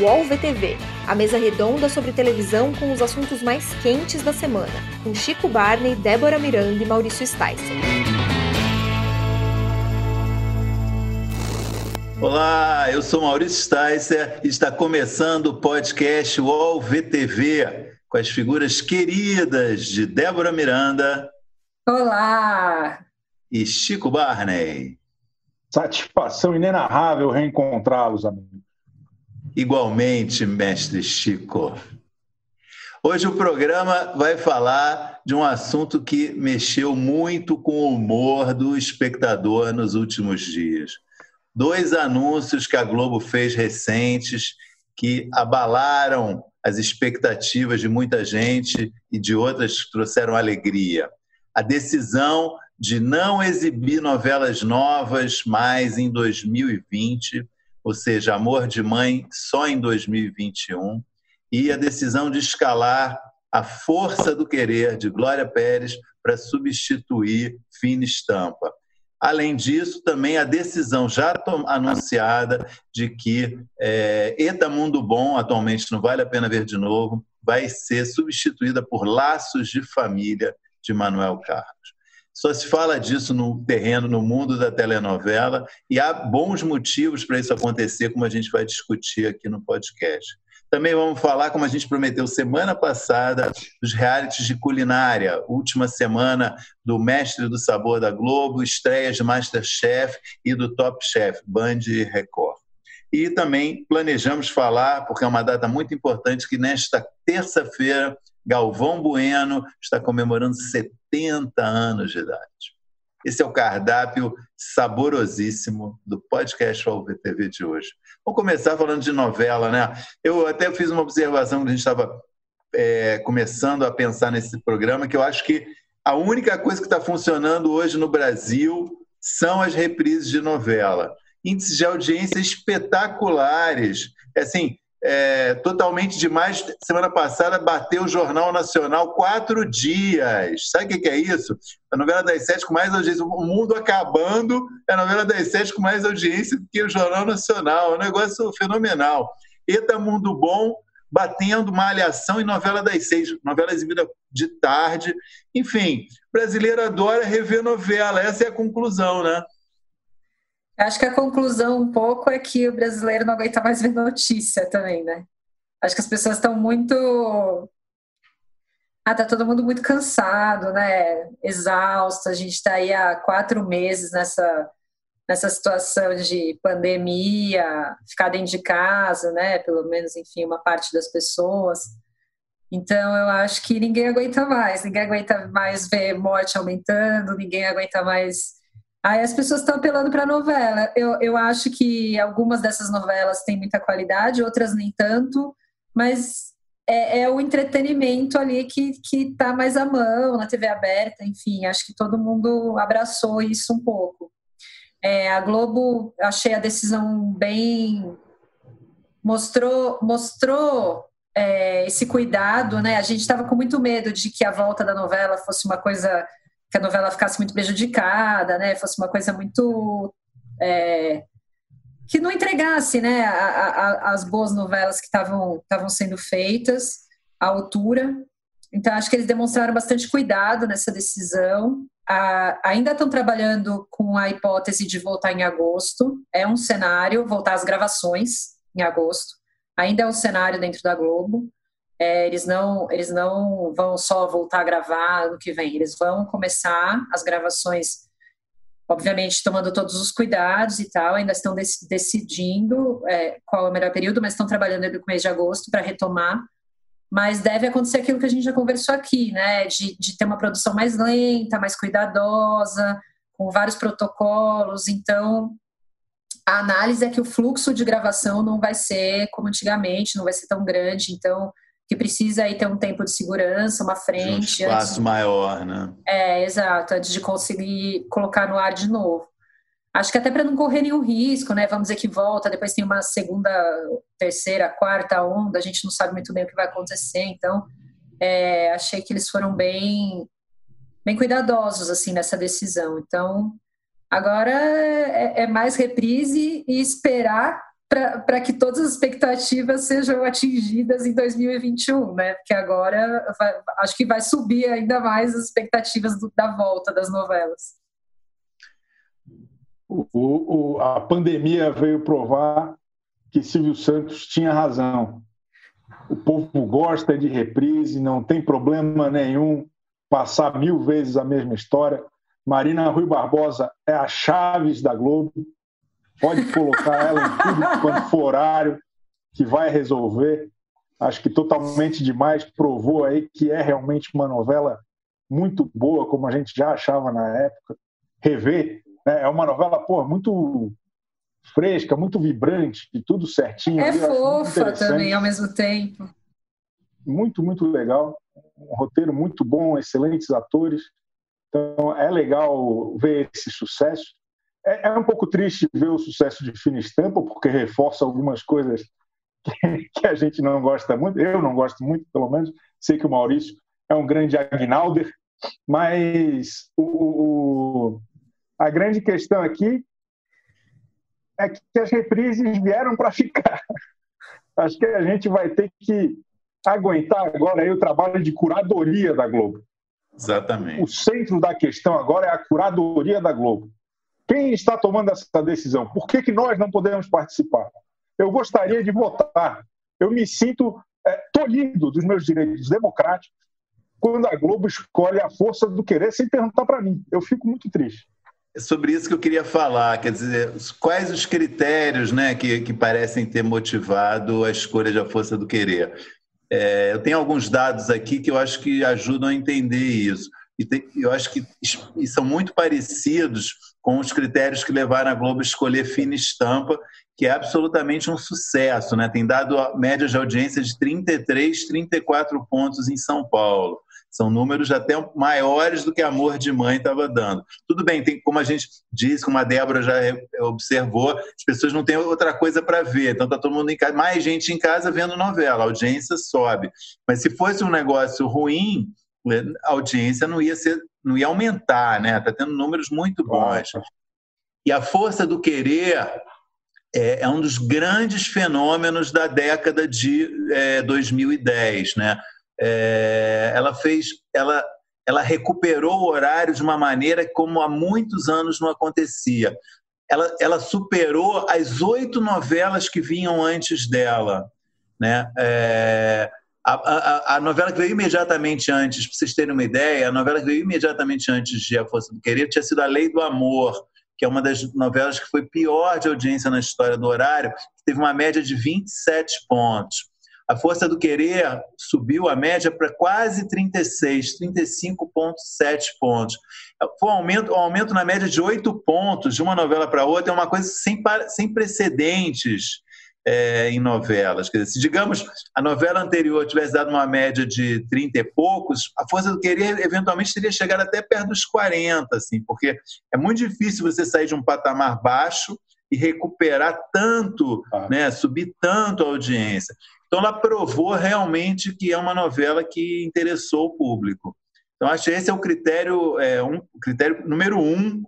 UOL VTV, a mesa redonda sobre televisão com os assuntos mais quentes da semana, com Chico Barney, Débora Miranda e Maurício Sticer. Olá, eu sou Maurício Sticer e está começando o podcast UOL VTV com as figuras queridas de Débora Miranda. Olá! E Chico Barney. Satisfação inenarrável reencontrá-los, amigo. Igualmente, mestre Chico. Hoje o programa vai falar de um assunto que mexeu muito com o humor do espectador nos últimos dias. Dois anúncios que a Globo fez recentes que abalaram as expectativas de muita gente e de outras que trouxeram alegria. A decisão de não exibir novelas novas mais em 2020 ou seja, Amor de Mãe só em 2021, e a decisão de escalar A Força do Querer, de Glória Pérez, para substituir Fina Estampa. Além disso, também a decisão já anunciada de que é, Eta Mundo Bom, atualmente não vale a pena ver de novo, vai ser substituída por Laços de Família, de Manuel Carlos. Só se fala disso no terreno, no mundo da telenovela, e há bons motivos para isso acontecer, como a gente vai discutir aqui no podcast. Também vamos falar, como a gente prometeu semana passada, dos realities de culinária. Última semana do Mestre do Sabor da Globo, estreias de Masterchef e do Top Chef, Band Record. E também planejamos falar, porque é uma data muito importante, que nesta terça-feira Galvão Bueno está comemorando 70 anos de idade. Esse é o cardápio saborosíssimo do podcast UOL-VTV de hoje. Vamos começar falando de novela, né? Eu até fiz uma observação quando a gente estava é, começando a pensar nesse programa, que eu acho que a única coisa que está funcionando hoje no Brasil são as reprises de novela. Índices de audiência espetaculares. É assim, é, totalmente demais. Semana passada bateu o Jornal Nacional quatro dias. Sabe o que é isso? A novela das sete com mais audiência. O mundo acabando é a novela das sete com mais audiência do que o Jornal Nacional. É um negócio fenomenal. Eta Mundo Bom batendo Malhação e novela das seis. Novela exibida de tarde. Enfim, brasileiro adora rever novela. Essa é a conclusão, né? Acho que a conclusão um pouco é que o brasileiro não aguenta mais ver notícia também, né? Acho que as pessoas estão muito. Ah, tá todo mundo muito cansado, né? Exausto. A gente está aí há quatro meses nessa, nessa situação de pandemia, ficar dentro de casa, né? Pelo menos, enfim, uma parte das pessoas. Então, eu acho que ninguém aguenta mais. Ninguém aguenta mais ver morte aumentando, ninguém aguenta mais Aí as pessoas estão apelando para a novela. Eu, eu acho que algumas dessas novelas têm muita qualidade, outras nem tanto, mas é, é o entretenimento ali que está mais à mão, na TV aberta, enfim, acho que todo mundo abraçou isso um pouco. É, a Globo, achei a decisão bem. mostrou, mostrou é, esse cuidado, né? A gente estava com muito medo de que a volta da novela fosse uma coisa que a novela ficasse muito prejudicada, né? Fosse uma coisa muito é, que não entregasse, né? A, a, as boas novelas que estavam estavam sendo feitas à altura. Então acho que eles demonstraram bastante cuidado nessa decisão. A, ainda estão trabalhando com a hipótese de voltar em agosto. É um cenário voltar às gravações em agosto. Ainda é um cenário dentro da Globo. É, eles não eles não vão só voltar a gravar no que vem, eles vão começar as gravações, obviamente tomando todos os cuidados e tal, ainda estão dec decidindo é, qual é o melhor período, mas estão trabalhando no mês de agosto para retomar. Mas deve acontecer aquilo que a gente já conversou aqui, né? De, de ter uma produção mais lenta, mais cuidadosa, com vários protocolos. Então, a análise é que o fluxo de gravação não vai ser como antigamente, não vai ser tão grande. Então, que precisa aí ter um tempo de segurança, uma frente. Um espaço de... maior, né? É, exato, antes de conseguir colocar no ar de novo. Acho que até para não correr nenhum risco, né? Vamos dizer que volta, depois tem uma segunda, terceira, quarta onda, a gente não sabe muito bem o que vai acontecer, então é, achei que eles foram bem, bem cuidadosos assim nessa decisão. Então agora é, é mais reprise e esperar para que todas as expectativas sejam atingidas em 2021, né? Porque agora vai, acho que vai subir ainda mais as expectativas do, da volta das novelas. O, o, a pandemia veio provar que Silvio Santos tinha razão. O povo gosta de reprise, não tem problema nenhum passar mil vezes a mesma história. Marina Rui Barbosa é a Chaves da Globo. Pode colocar ela em tudo quanto for horário, que vai resolver. Acho que totalmente demais provou aí que é realmente uma novela muito boa, como a gente já achava na época. Rever né? é uma novela pô, muito fresca, muito vibrante, e tudo certinho. É fofa também ao mesmo tempo. Muito, muito legal. Um roteiro muito bom, excelentes atores. Então é legal ver esse sucesso. É, é um pouco triste ver o sucesso de Estampa, porque reforça algumas coisas que, que, a gente não gosta muito. Eu não gosto muito, pelo menos. Sei que o Maurício é um grande Agnalder, mas o, o, a grande questão aqui é que as reprises vieram para ficar. Acho que a gente vai ter que aguentar agora aí o trabalho de curadoria da Globo. Exatamente. O centro da questão agora é a curadoria da Globo. Quem está tomando essa decisão? Por que, que nós não podemos participar? Eu gostaria de votar. Eu me sinto é, tolhido dos meus direitos democráticos quando a Globo escolhe a força do querer sem perguntar para mim. Eu fico muito triste. É sobre isso que eu queria falar, quer dizer, quais os critérios né, que, que parecem ter motivado a escolha da força do querer? É, eu tenho alguns dados aqui que eu acho que ajudam a entender isso. E tem, eu acho que e são muito parecidos com os critérios que levaram a Globo a escolher Fina Estampa, que é absolutamente um sucesso. Né? Tem dado médias de audiência de 33, 34 pontos em São Paulo. São números até maiores do que Amor de Mãe estava dando. Tudo bem, tem, como a gente disse, como a Débora já observou, as pessoas não têm outra coisa para ver. Então está todo mundo em casa, mais gente em casa vendo novela, a audiência sobe. Mas se fosse um negócio ruim, a audiência não ia ser, não ia aumentar, né? Está tendo números muito bons. E a força do querer é, é um dos grandes fenômenos da década de é, 2010, né? é, ela fez, ela, ela recuperou o horário de uma maneira como há muitos anos não acontecia. Ela, ela superou as oito novelas que vinham antes dela, né? É, a, a, a, novela que veio imediatamente antes, para vocês terem uma ideia, a novela que veio imediatamente antes de A Força do Querer tinha sido A Lei do Amor, que é uma das novelas que foi pior de audiência na história do horário, que teve uma média de 27 pontos. A força do querer subiu a média para quase 36, 35,7 pontos. Foi um aumento, um aumento na média de 8 pontos de uma novela para outra, é uma coisa sem, sem precedentes é, em novelas. Quer dizer, se, digamos, a novela anterior tivesse dado uma média de 30 e poucos, a Força do Querer eventualmente teria chegado até perto dos 40, assim, porque é muito difícil você sair de um patamar baixo e recuperar tanto, ah. né, subir tanto a audiência. Então, ela provou realmente que é uma novela que interessou o público. Então, acho que esse é o critério, é, um, critério número um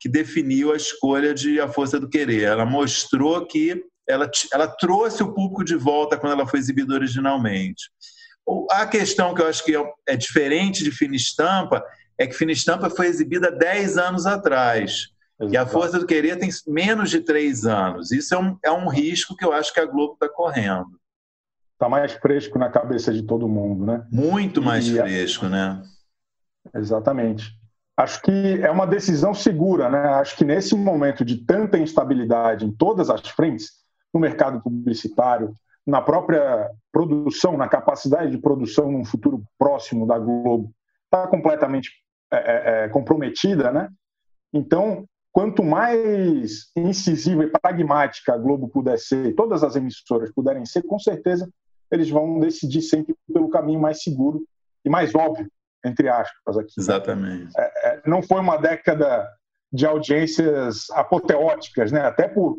que definiu a escolha de A Força do Querer. Ela mostrou que ela, ela trouxe o público de volta quando ela foi exibida originalmente. A questão que eu acho que é, é diferente de Fina Estampa é que Fina Estampa foi exibida 10 anos atrás. Exato. E a Força do Querer tem menos de três anos. Isso é um, é um risco que eu acho que a Globo está correndo está mais fresco na cabeça de todo mundo, né? Muito mais e, fresco, né? Exatamente. Acho que é uma decisão segura, né? Acho que nesse momento de tanta instabilidade em todas as frentes, no mercado publicitário, na própria produção, na capacidade de produção num futuro próximo da Globo, está completamente é, é, é, comprometida, né? Então, quanto mais incisiva e pragmática a Globo puder ser, todas as emissoras puderem ser, com certeza eles vão decidir sempre pelo caminho mais seguro e mais óbvio, entre aspas, aqui. Exatamente. É, é, não foi uma década de audiências apoteóticas, né? Até por,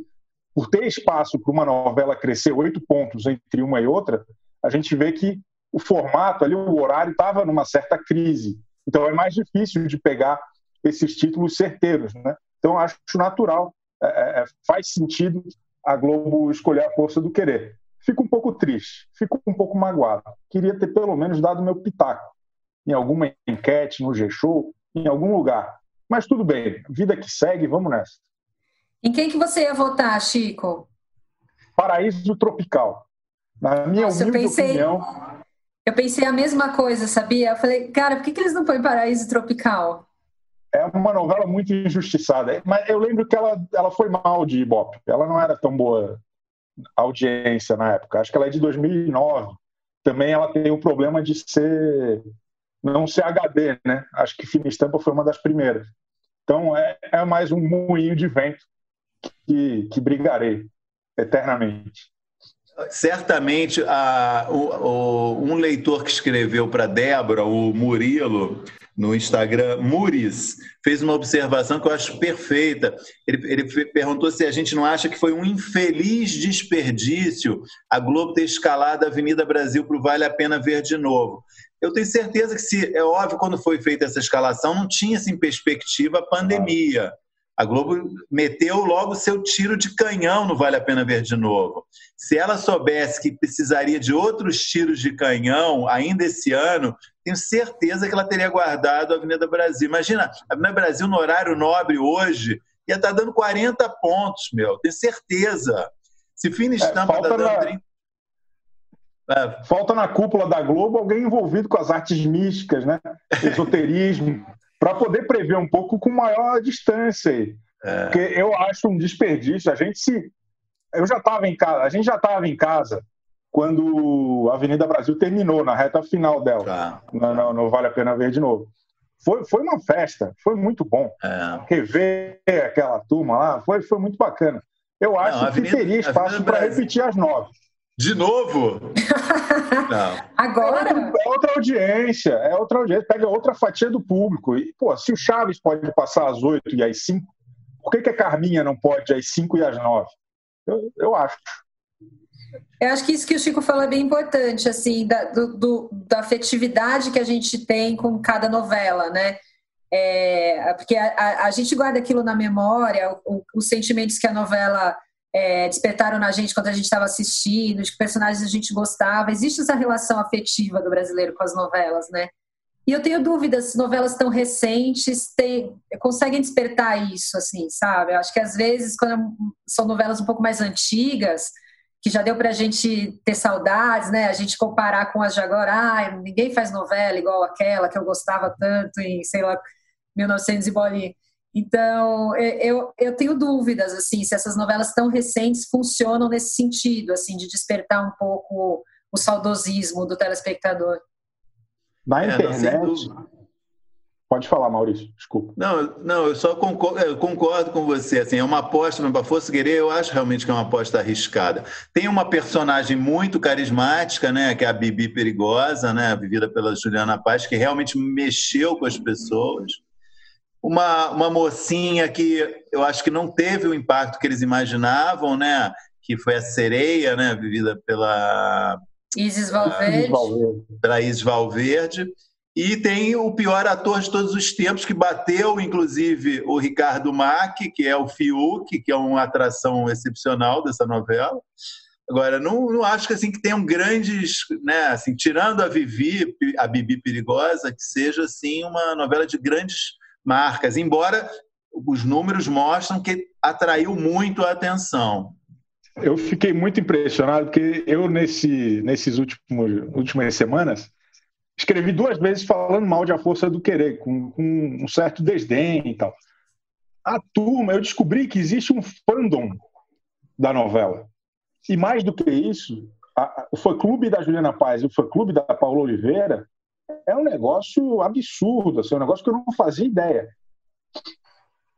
por ter espaço para uma novela crescer oito pontos entre uma e outra, a gente vê que o formato ali, o horário estava numa certa crise. Então é mais difícil de pegar esses títulos certeiros, né? Então acho natural, é, é, faz sentido a Globo escolher a força do querer. Fico um pouco triste, fico um pouco magoado. Queria ter pelo menos dado meu pitaco em alguma enquete, no G-Show, em algum lugar. Mas tudo bem, vida que segue, vamos nessa. Em quem que você ia votar, Chico? Paraíso Tropical. Na minha Nossa, humilde eu pensei, opinião. Eu pensei a mesma coisa, sabia? Eu falei, cara, por que, que eles não põem Paraíso Tropical? É uma novela muito injustiçada. Mas eu lembro que ela, ela foi mal de Ibope. Ela não era tão boa audiência na época. Acho que ela é de 2009. Também ela tem o problema de ser não ser HD, né? Acho que Fina Estampa foi uma das primeiras. Então é, é mais um moinho de vento que, que brigarei eternamente. Certamente, a, o, o, um leitor que escreveu para Débora, o Murilo, no Instagram, Muris, fez uma observação que eu acho perfeita. Ele, ele perguntou se a gente não acha que foi um infeliz desperdício a Globo ter escalado a Avenida Brasil para o Vale a Pena Ver de novo. Eu tenho certeza que, se, é óbvio, quando foi feita essa escalação, não tinha assim, perspectiva a pandemia. A Globo meteu logo seu tiro de canhão no Vale a Pena Ver de novo. Se ela soubesse que precisaria de outros tiros de canhão ainda esse ano, tenho certeza que ela teria guardado a Avenida Brasil. Imagina, a Avenida Brasil no horário nobre hoje ia estar tá dando 40 pontos, meu. Tenho certeza. Se Fina Estampa está é, dando na... 30... É. Falta na cúpula da Globo alguém envolvido com as artes místicas, né? Esoterismo para poder prever um pouco com maior distância aí. É. Porque eu acho um desperdício. A gente se. Eu já estava em casa, a gente já estava em casa quando a Avenida Brasil terminou, na reta final dela. Tá. No, no, Vale a Pena Ver de novo. Foi, foi uma festa, foi muito bom. É. Rever aquela turma lá, foi, foi muito bacana. Eu acho Não, Avenida, que teria espaço para repetir as nove. De novo? Não. Agora? É outra audiência, é outra audiência, pega outra fatia do público. E, pô, se o Chaves pode passar às oito e às cinco, por que, que a Carminha não pode às cinco e às nove? Eu, eu acho. Eu acho que isso que o Chico falou é bem importante, assim, da, do, do, da afetividade que a gente tem com cada novela, né? É, porque a, a, a, gente guarda aquilo na memória, o, os sentimentos que a novela é, despertaram na gente quando a gente estava assistindo, de que personagens a gente gostava. Existe essa relação afetiva do brasileiro com as novelas, né? E eu tenho dúvidas se novelas tão recentes tem, conseguem despertar isso, assim, sabe? Eu acho que às vezes, quando são novelas um pouco mais antigas, que já deu para a gente ter saudades, né? A gente comparar com as de agora, ah, ninguém faz novela igual aquela que eu gostava tanto em, sei lá, 1900 e bolinha. Então, eu, eu tenho dúvidas, assim, se essas novelas tão recentes funcionam nesse sentido, assim, de despertar um pouco o saudosismo do telespectador. Na é, internet... Pode falar, Maurício, desculpa. Não, não, eu só concordo, eu concordo com você. Assim, é uma aposta, para fosse querer, eu acho realmente que é uma aposta arriscada. Tem uma personagem muito carismática, né, que é a Bibi Perigosa, né, vivida pela Juliana Paz, que realmente mexeu com as pessoas uma, uma mocinha que eu acho que não teve o impacto que eles imaginavam, né? Que foi a sereia, né? Vivida pela Isis Valverde. Pela Isis Valverde. E tem o pior ator de todos os tempos, que bateu, inclusive, o Ricardo Mack, que é o Fiuk, que é uma atração excepcional dessa novela. Agora, não, não acho que assim que tenham grandes, né, assim, tirando a Vivi, a Bibi Perigosa, que seja assim uma novela de grandes marcas, embora os números mostram que atraiu muito a atenção. Eu fiquei muito impressionado porque eu nesse, nesses últimos últimas semanas escrevi duas vezes falando mal de A Força do Querer, com, com um certo desdém e tal. A turma, eu descobri que existe um fandom da novela. E mais do que isso, a, o fã-clube da Juliana Paz e o fã-clube da Paula Oliveira é um negócio absurdo, assim, é um negócio que eu não fazia ideia.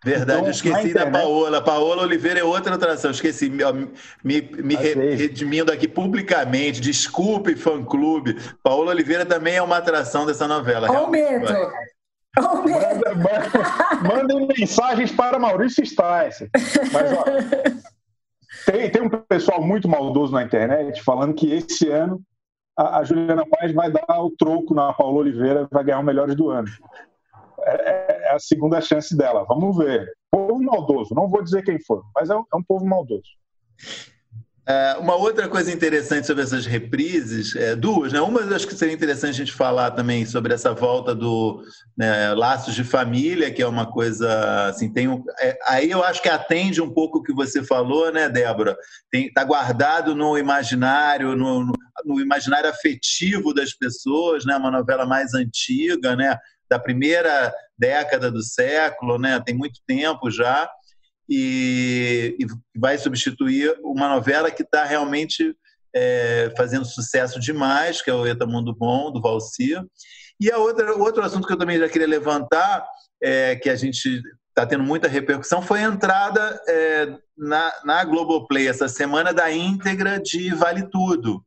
Verdade, então, eu esqueci internet... da Paola. Paola Oliveira é outra atração. Esqueci, me, me, me redimindo aqui publicamente. Desculpe, fã-clube. Paola Oliveira também é uma atração dessa novela. Olha o medo. Manda, manda, mandem mensagens para Maurício Stice. Mas, ó, tem, tem um pessoal muito maldoso na internet falando que esse ano a, Juliana Paz vai dar o troco na Paula Oliveira, vai ganhar o Melhores do Ano. É, é, a segunda chance dela. Vamos ver. Povo maldoso, não vou dizer quem foi, mas é é um povo maldoso. É, uma outra coisa interessante sobre essas reprises, é, duas, né? Uma acho que seria interessante a gente falar também sobre essa volta do né, Laços de Família, que é uma coisa assim, tem um, é, aí eu acho que atende um pouco o que você falou, né, Débora? Está guardado no imaginário, no, no, no, imaginário afetivo das pessoas, né? Uma novela mais antiga, né? Da primeira década do século, né? Tem muito tempo já e, e vai substituir uma novela que está realmente é, fazendo sucesso demais, que é o Eta Mundo Bom, do Valci. E a outra, outro assunto que eu também já queria levantar, é, que a gente está tendo muita repercussão, foi a entrada é, na, na Globoplay essa semana da íntegra de Vale Tudo.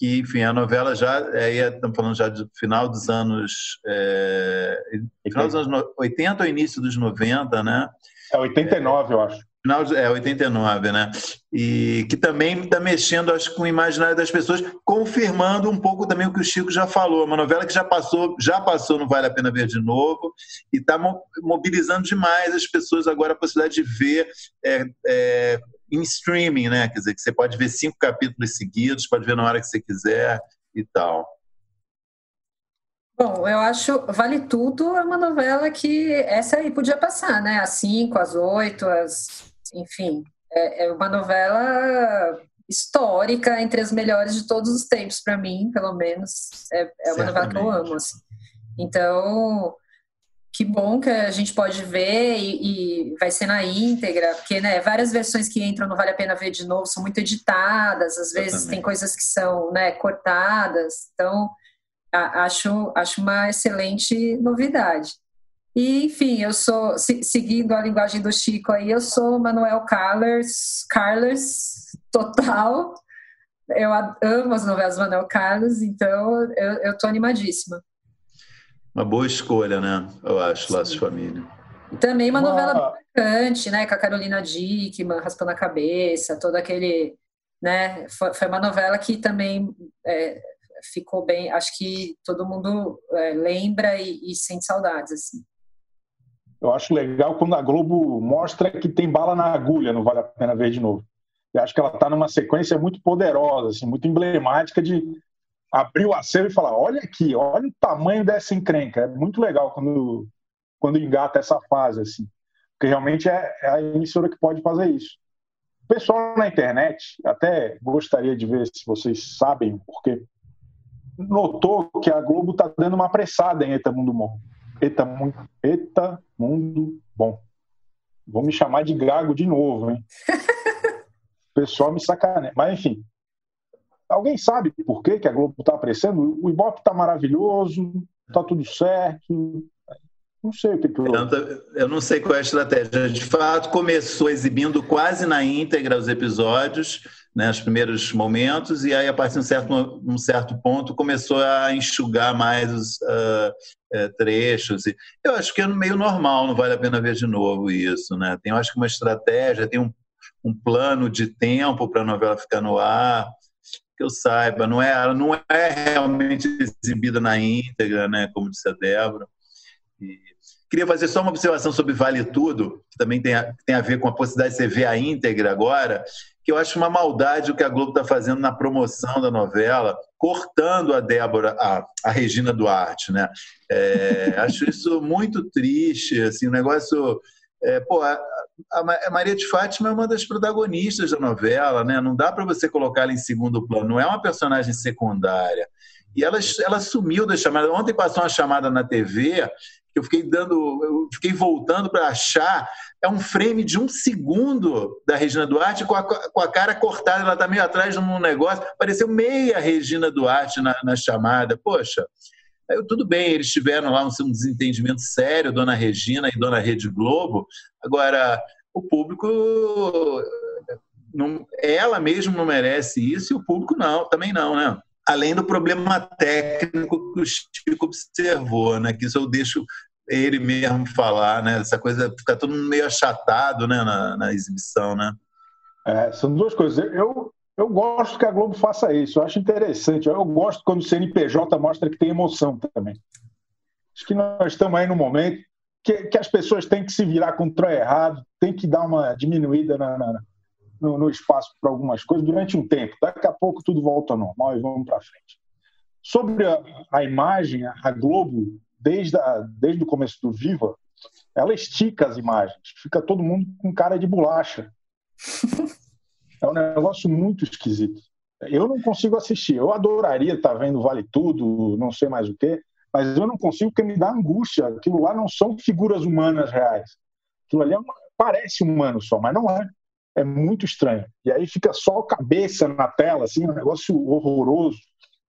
Que, enfim, a novela já, é, estamos falando já do final dos anos, é, final dos anos 80 ou início dos 90, né? É 89, é, eu acho. Final é 89, né? E que também está mexendo, acho, com o imaginário das pessoas, confirmando um pouco também o que o Chico já falou. Uma novela que já passou, já passou, não vale a pena ver de novo, e está mobilizando demais as pessoas agora a possibilidade de ver é, é, em streaming, né? Quer dizer, que você pode ver cinco capítulos seguidos, pode ver na hora que você quiser e tal. Bom, eu acho Vale Tudo é uma novela que essa aí podia passar, né? Às cinco, às oito, às... enfim. É, é uma novela histórica, entre as melhores de todos os tempos, para mim, pelo menos. É, é uma novela que eu amo, assim. Então, que bom que a gente pode ver e, e, vai ser na íntegra, porque né, várias versões que entram não vale a pena ver de novo, são muito editadas, às vezes tem coisas que são né, cortadas. Então, acho, acho uma excelente novidade. E, enfim, eu sou, seguindo a linguagem do Chico aí, eu sou Manuel Carlos, Carlos total. Eu amo as novelas do Manuel Carlos, então eu, estou animadíssima. Uma boa escolha, né? Eu acho, Laços Família. E também uma novela marcante, né? Com a Carolina Dickman, Raspando a Cabeça, todo aquele... Né? Foi, foi uma novela que também é, ficou bem. Acho que todo mundo é, lembra e, e sente saudades, assim. Eu acho legal quando a Globo mostra que tem bala na agulha, não vale a pena ver de novo. Eu acho que ela está numa sequência muito poderosa, assim, muito emblemática de abrir o acervo e falar: olha aqui, olha o tamanho dessa encrenca. É muito legal quando, quando engata essa fase, assim, porque realmente é, é a emissora que pode fazer isso. O pessoal na internet, até gostaria de ver se vocês sabem por quê notou que a Globo está dando uma apressada em Eta Mundo Bom. Eta, Eta Mundo Bom. Vou me chamar de gago de novo, hein? O pessoal me sacaneia. Mas, enfim. Alguém sabe por que, que a Globo está apressando? O Ibope está maravilhoso, está tudo certo. Não sei o que, que eu... eu não sei qual é a estratégia. De fato, começou exibindo quase na íntegra os episódios né, os primeiros momentos, e aí, a partir de um certo, um certo ponto, começou a enxugar mais os uh, trechos. Eu acho que é meio normal, não vale a pena ver de novo isso. Né? Tem, eu acho que uma estratégia, tem um, um plano de tempo para a novela ficar no ar, que eu saiba, não é, não é realmente exibida na íntegra, né, como disse a Débora. E queria fazer só uma observação sobre Vale Tudo, que também tem a, tem a ver com a possibilidade de você ver a íntegra agora, que eu acho uma maldade o que a Globo está fazendo na promoção da novela, cortando a Débora, a, a Regina Duarte, né? É, acho isso muito triste, assim, um negócio... É, pô, a, a, Maria de Fátima é uma das protagonistas da novela, né? Não dá para você colocar ela em segundo plano, não é uma personagem secundária. E ela, ela sumiu da chamada. Ontem passou uma chamada na TV que eu fiquei dando, eu fiquei voltando para achar é um frame de um segundo da Regina Duarte com a, com a cara cortada, ela está meio atrás de um negócio, pareceu meia Regina Duarte na, na chamada. Poxa, aí, tudo bem, eles tiveram lá um, desentendimento sério, Dona Regina e Dona Rede Globo, agora o público, não, ela mesmo não merece isso e o público não, também não, né? além do problema técnico que o Chico observou, né? Que isso eu deixo ele mesmo falar, né? Essa coisa fica todo mundo meio achatado, né, na, na exibição, né? É, são duas coisas. Eu, eu gosto que a Globo faça isso, eu acho interessante. Eu gosto quando o CNPJ mostra que tem emoção também. Acho que nós estamos aí no momento que, que as pessoas têm que se virar contra o errado, tem que dar uma diminuída na, na, no, no espaço para algumas coisas durante um tempo. Daqui a pouco tudo volta ao normal e vamos para frente. Sobre a, a, imagem, a Globo, desde, a, desde o começo do Viva, ela estica as imagens, fica todo mundo com cara de bolacha. É um negócio muito esquisito. Eu não consigo assistir. Eu adoraria estar vendo Vale Tudo, não sei mais o quê, mas eu não consigo porque me dá angústia. Aquilo lá não são figuras humanas reais. Aquilo ali é uma, parece humano só, mas não é. É muito estranho. E aí fica só cabeça na tela, assim, um negócio horroroso.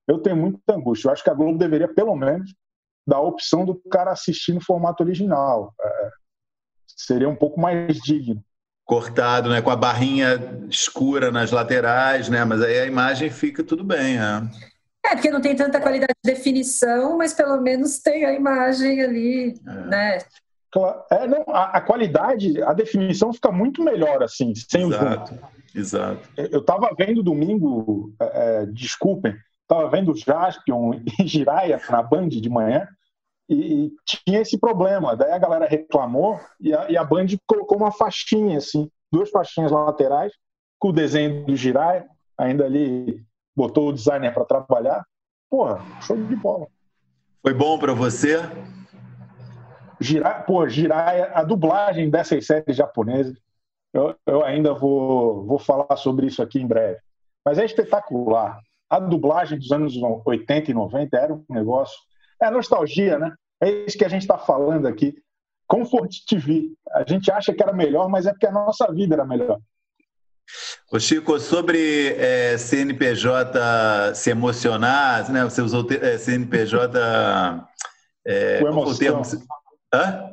Eu tenho muita angústia. Eu acho que a Globo deveria, pelo menos, dar a opção do cara assistir no formato original. É, seria um pouco mais digno cortado, né, com a barrinha escura nas laterais, né, mas aí a imagem fica tudo bem, né? É, porque não tem tanta qualidade de definição, mas pelo menos tem a imagem ali, é. né? É, não, a, a, qualidade, a definição fica muito melhor assim, sem exato, o zoom. Exato. Eu estava vendo domingo, é, é, desculpem, estava vendo Jaspion e Jiraya na Band de manhã, e, e, tinha esse problema. Daí a galera reclamou e a, e a Band colocou uma faixinha, assim, duas faixinhas laterais, com o desenho do Jirai, ainda ali botou o designer para trabalhar. Porra, show de bola. Foi bom para você? Jirai, pô, Jirai, a dublagem dessas séries japonesas, eu, eu ainda vou, vou falar sobre isso aqui em breve. Mas é espetacular. A dublagem dos anos 80 e 90 era um negócio. É nostalgia, né? É isso que a gente está falando aqui. Comfort TV. A gente acha que era melhor, mas é porque a nossa vida era melhor. Ô Chico, sobre é, CNPJ se emocionar, né? Você usou é, CNPJ. É, Com emoção. Hã?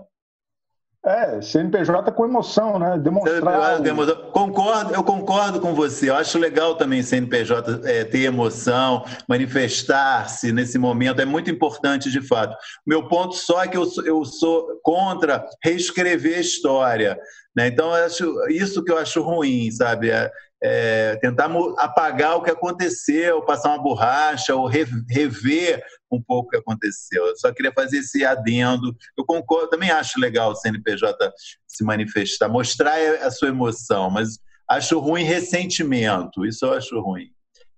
É, CNPJ com emoção, né? Demonstrar. O... Concordo, eu concordo com você. Eu acho legal também CNPJ é, ter emoção, manifestar-se nesse momento. É muito importante, de fato. Meu ponto só é que eu sou, eu sou contra reescrever a história. Né? Então, acho, isso que eu acho ruim, sabe? É, é, tentar apagar o que aconteceu, passar uma borracha ou rever um pouco o que aconteceu. Eu só queria fazer esse adendo. Eu concordo, também acho legal o CNPJ se manifestar, mostrar a sua emoção, mas acho ruim ressentimento. Isso eu acho ruim.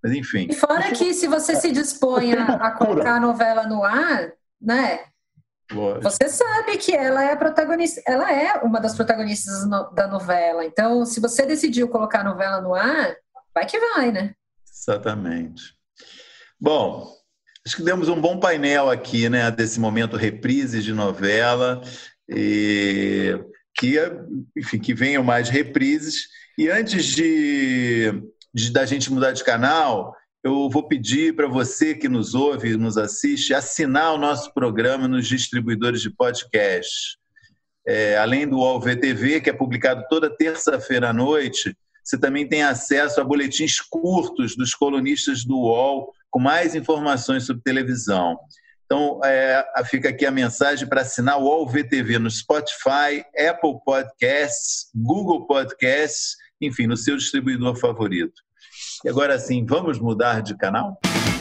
Mas enfim. E fora que se você se dispõe a, colocar a novela no ar, né? Você sabe que ela é a protagonista, ela é uma das protagonistas da novela. Então, se você decidiu colocar a novela no ar, vai que vai, né? Exatamente. Bom, acho que demos um bom painel aqui, né, desse momento reprises de novela e que, enfim, que venham mais reprises. E antes de, de da gente mudar de canal, eu vou pedir para você que nos ouve nos assiste assinar o nosso programa nos distribuidores de podcast. É, além do UOL VTV, que é publicado toda terça-feira à noite, você também tem acesso a boletins curtos dos colunistas do UOL, com mais informações sobre televisão. Então, é, fica aqui a mensagem para assinar o UOL VTV no Spotify, Apple Podcasts, Google Podcasts, enfim, no seu distribuidor favorito. E agora sim, vamos mudar de canal?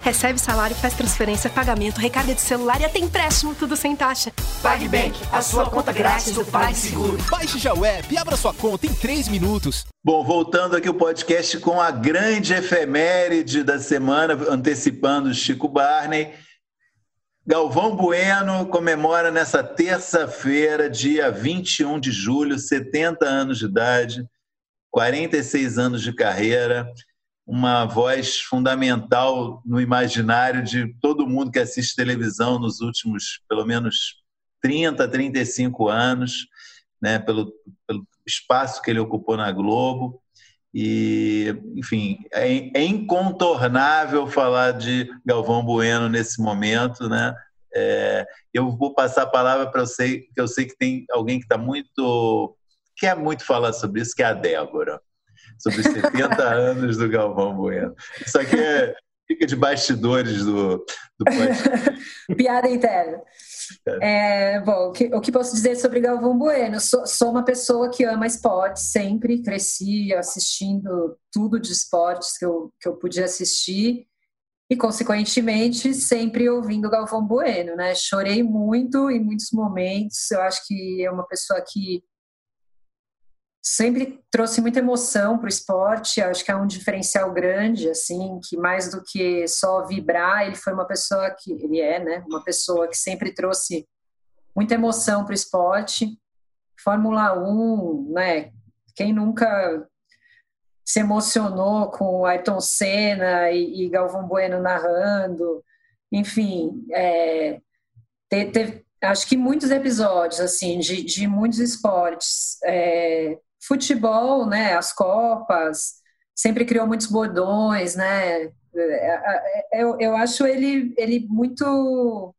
Recebe salário, faz transferência, pagamento, recarga de celular e até empréstimo, tudo sem taxa. PagBank, a sua conta grátis do PagSeguro. Baixe já o app e abra sua conta em 3 minutos. Bom, voltando aqui o podcast com a grande efeméride da semana, antecipando Chico Barney. Galvão Bueno comemora nessa terça-feira, dia 21 de julho, 70 anos de idade. 46 anos de carreira, uma voz fundamental no imaginário de todo mundo que assiste televisão nos últimos, pelo menos, 30, 35 anos, né, pelo, pelo espaço que ele ocupou na Globo. E, enfim, é, é incontornável falar de Galvão Bueno nesse momento, né? É, eu vou passar a palavra para eu sei que eu sei que tem alguém que está muito quer muito falar sobre isso, que é a Débora. Sobre os 70 anos do Galvão Bueno. Isso aqui é, fica de bastidores do, do Piada interna. É. é, bom, o que, o que, posso dizer sobre Galvão Bueno? Sou, sou, uma pessoa que ama esporte, sempre cresci assistindo tudo de esportes que eu, que eu podia assistir e, consequentemente, sempre ouvindo Galvão Bueno, né? Chorei muito em muitos momentos. Eu acho que é uma pessoa que sempre trouxe muita emoção para o esporte. Acho que é um diferencial grande, assim, que mais do que só vibrar, ele foi uma pessoa que ele é, né? Uma pessoa que sempre trouxe muita emoção para o esporte. Fórmula 1, né? Quem nunca se emocionou com Ayrton Senna e, e Galvão Bueno narrando, enfim, é, teve, acho que muitos episódios assim de, de muitos esportes é, futebol, né, as copas, sempre criou muitos bordões, né? É, é, é, eu, eu acho ele, ele muito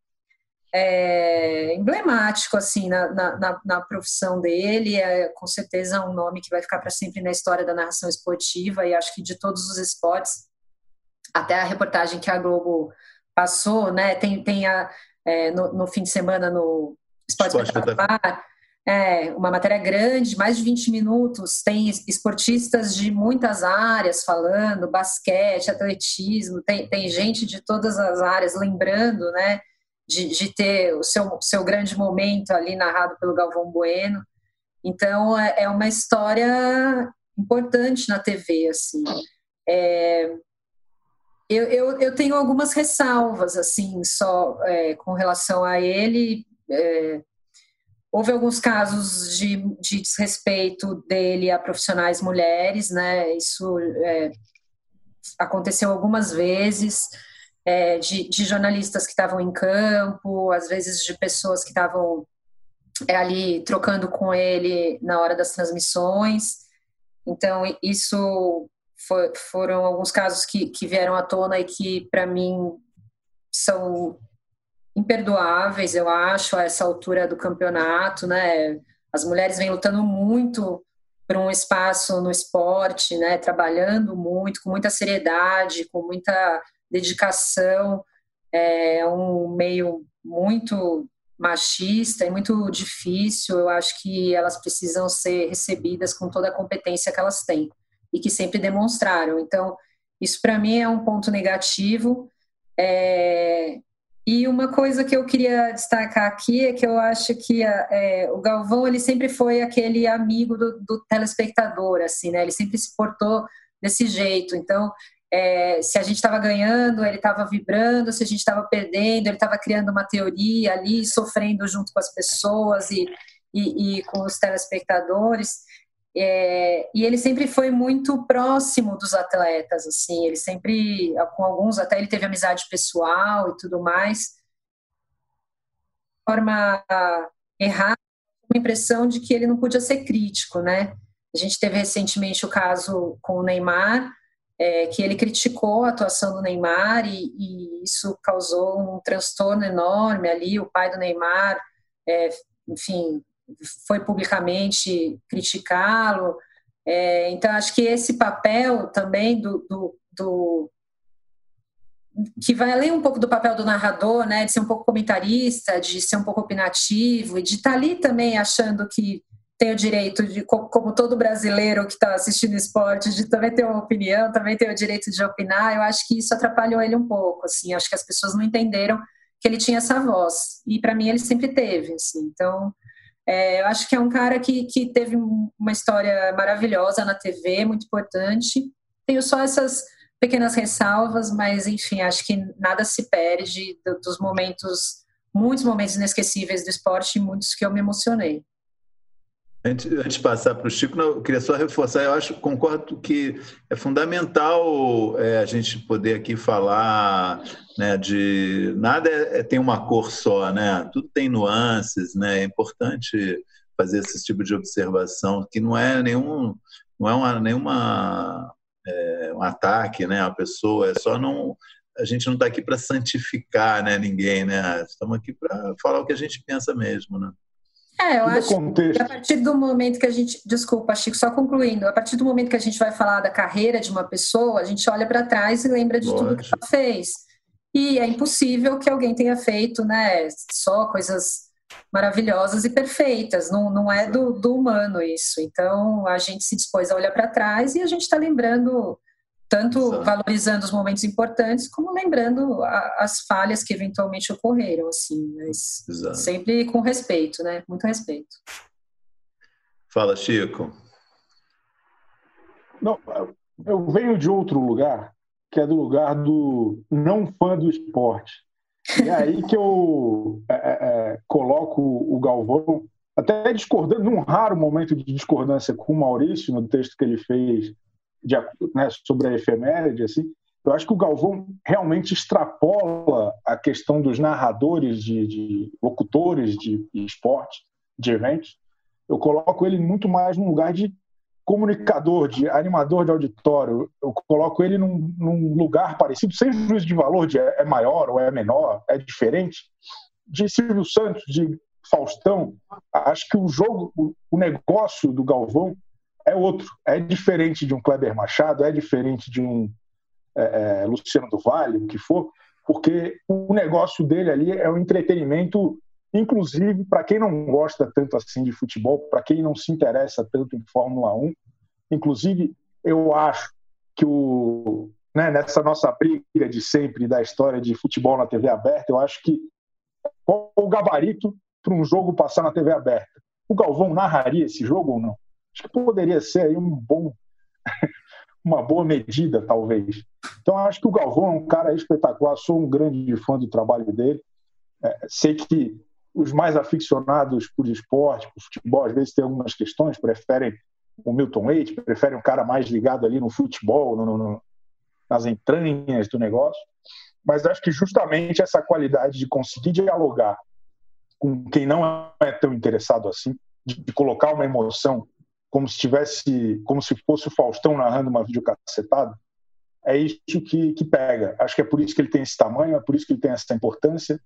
é, emblemático assim na, na, na, profissão dele é com certeza um nome que vai ficar para sempre na história da narração esportiva e acho que de todos os esportes até a reportagem que a Globo passou né tem tem a, é, no, no, fim de semana no Esporte, Esporte Espetacular é, uma matéria grande, mais de 20 minutos, tem esportistas de muitas áreas falando, basquete, atletismo, tem, tem gente de todas as áreas lembrando, né, de, de ter o seu, seu grande momento ali narrado pelo Galvão Bueno. Então, é, é uma história importante na TV, assim. É, eu, eu, eu, tenho algumas ressalvas, assim, só é, com relação a ele, é, Houve alguns casos de, de desrespeito dele a profissionais mulheres, né? Isso é, aconteceu algumas vezes, é, de, de, jornalistas que estavam em campo, às vezes de pessoas que estavam é, ali trocando com ele na hora das transmissões. Então, isso foi, foram alguns casos que, que vieram à tona e que, para mim, são imperdoáveis, eu acho, a essa altura do campeonato, né? As mulheres vêm lutando muito por um espaço no esporte, né? Trabalhando muito, com muita seriedade, com muita dedicação. É um meio muito machista e muito difícil. Eu acho que elas precisam ser recebidas com toda a competência que elas têm e que sempre demonstraram. Então, isso para mim é um ponto negativo. É, e uma coisa que eu queria destacar aqui é que eu acho que é, o Galvão ele sempre foi aquele amigo do, do, telespectador, assim, né? Ele sempre se portou desse jeito. Então, é, se a gente estava ganhando, ele estava vibrando. Se a gente estava perdendo, ele estava criando uma teoria ali, sofrendo junto com as pessoas e, e, e com os telespectadores. É, e ele sempre foi muito próximo dos atletas, assim, ele sempre, com alguns até ele teve amizade pessoal e tudo mais. De forma errada, uma impressão de que ele não podia ser crítico, né? A gente teve recentemente o caso com o Neymar, é, que ele criticou a atuação do Neymar e, e, isso causou um transtorno enorme ali. O pai do Neymar, é, enfim, foi publicamente criticá-lo. É, então, acho que esse papel também do, do, do, que vai além um pouco do papel do narrador, né, de ser um pouco comentarista, de ser um pouco opinativo e de estar tá ali também achando que tem o direito de, como todo brasileiro que está assistindo esporte, de também ter uma opinião, também ter o direito de opinar. Eu acho que isso atrapalhou ele um pouco, assim. Acho que as pessoas não entenderam que ele tinha essa voz e para mim ele sempre teve, assim. Então é, eu acho que é um cara que, que teve uma história maravilhosa na TV, muito importante. Tenho só essas pequenas ressalvas, mas enfim, acho que nada se perde dos momentos, muitos momentos inesquecíveis do esporte muitos que eu me emocionei. Antes, antes de passar para o Chico, eu queria só reforçar, eu acho, concordo que é fundamental é, a gente poder aqui falar né, de nada é, é, tem uma cor só, né? Tudo tem nuances, né? É importante fazer esse tipo de observação que não é nenhum, não é uma, nenhuma é, um ataque, né? A pessoa é só não a gente não está aqui para santificar, né? Ninguém, né? Estamos aqui para falar o que a gente pensa mesmo, né? É, eu acho contexto. que a partir do momento que a gente. Desculpa, Chico, só concluindo. A partir do momento que a gente vai falar da carreira de uma pessoa, a gente olha para trás e lembra de Lógico. tudo que ela fez. E é impossível que alguém tenha feito né, só coisas maravilhosas e perfeitas. Não, não é do, do humano isso. Então, a gente se dispôs a olhar para trás e a gente está lembrando, tanto Exato. valorizando os momentos importantes, como lembrando a, as falhas que eventualmente ocorreram, assim, mas Exato. sempre com respeito, né? Muito respeito. Fala, Chico. Não, eu venho de outro lugar, que é do lugar do não fã do esporte. E é aí que eu é, é, é, coloco o Galvão, até discordando, num raro momento de discordância com o Maurício, no texto que ele fez de, né, sobre a efeméride, assim, eu acho que o Galvão realmente extrapola a questão dos narradores, de, de locutores de, de esporte, de eventos. Eu coloco ele muito mais num lugar de comunicador, de animador de auditório, eu coloco ele num, num lugar parecido, sem juízo de valor, de é, é maior ou é menor, é diferente, de Silvio Santos, de Faustão. Acho que o jogo, o, negócio do Galvão é outro, é diferente de um Kleber Machado, é diferente de um é, é, Luciano do Vale, o que for, porque o negócio dele ali é o entretenimento inclusive para quem não gosta tanto assim de futebol, para quem não se interessa tanto em Fórmula 1, inclusive eu acho que o, né, nessa nossa briga de sempre da história de futebol na TV aberta, eu acho que qual o gabarito para um jogo passar na TV aberta? O Galvão narraria esse jogo ou não? Acho que poderia ser aí um bom uma boa medida, talvez. Então, acho que o Galvão é um cara espetacular, sou um grande fã do trabalho dele. É, sei que os mais aficionados por esporte, por futebol, às vezes tem algumas questões, preferem o Milton Leite, preferem um cara mais ligado ali no futebol, no, no, nas entranhas do negócio. Mas acho que justamente essa qualidade de conseguir dialogar com quem não é tão interessado assim, de colocar uma emoção como se tivesse, como se fosse o Faustão narrando uma videocassetada, é isso que, que pega. Acho que é por isso que ele tem esse tamanho, é por isso que ele tem essa importância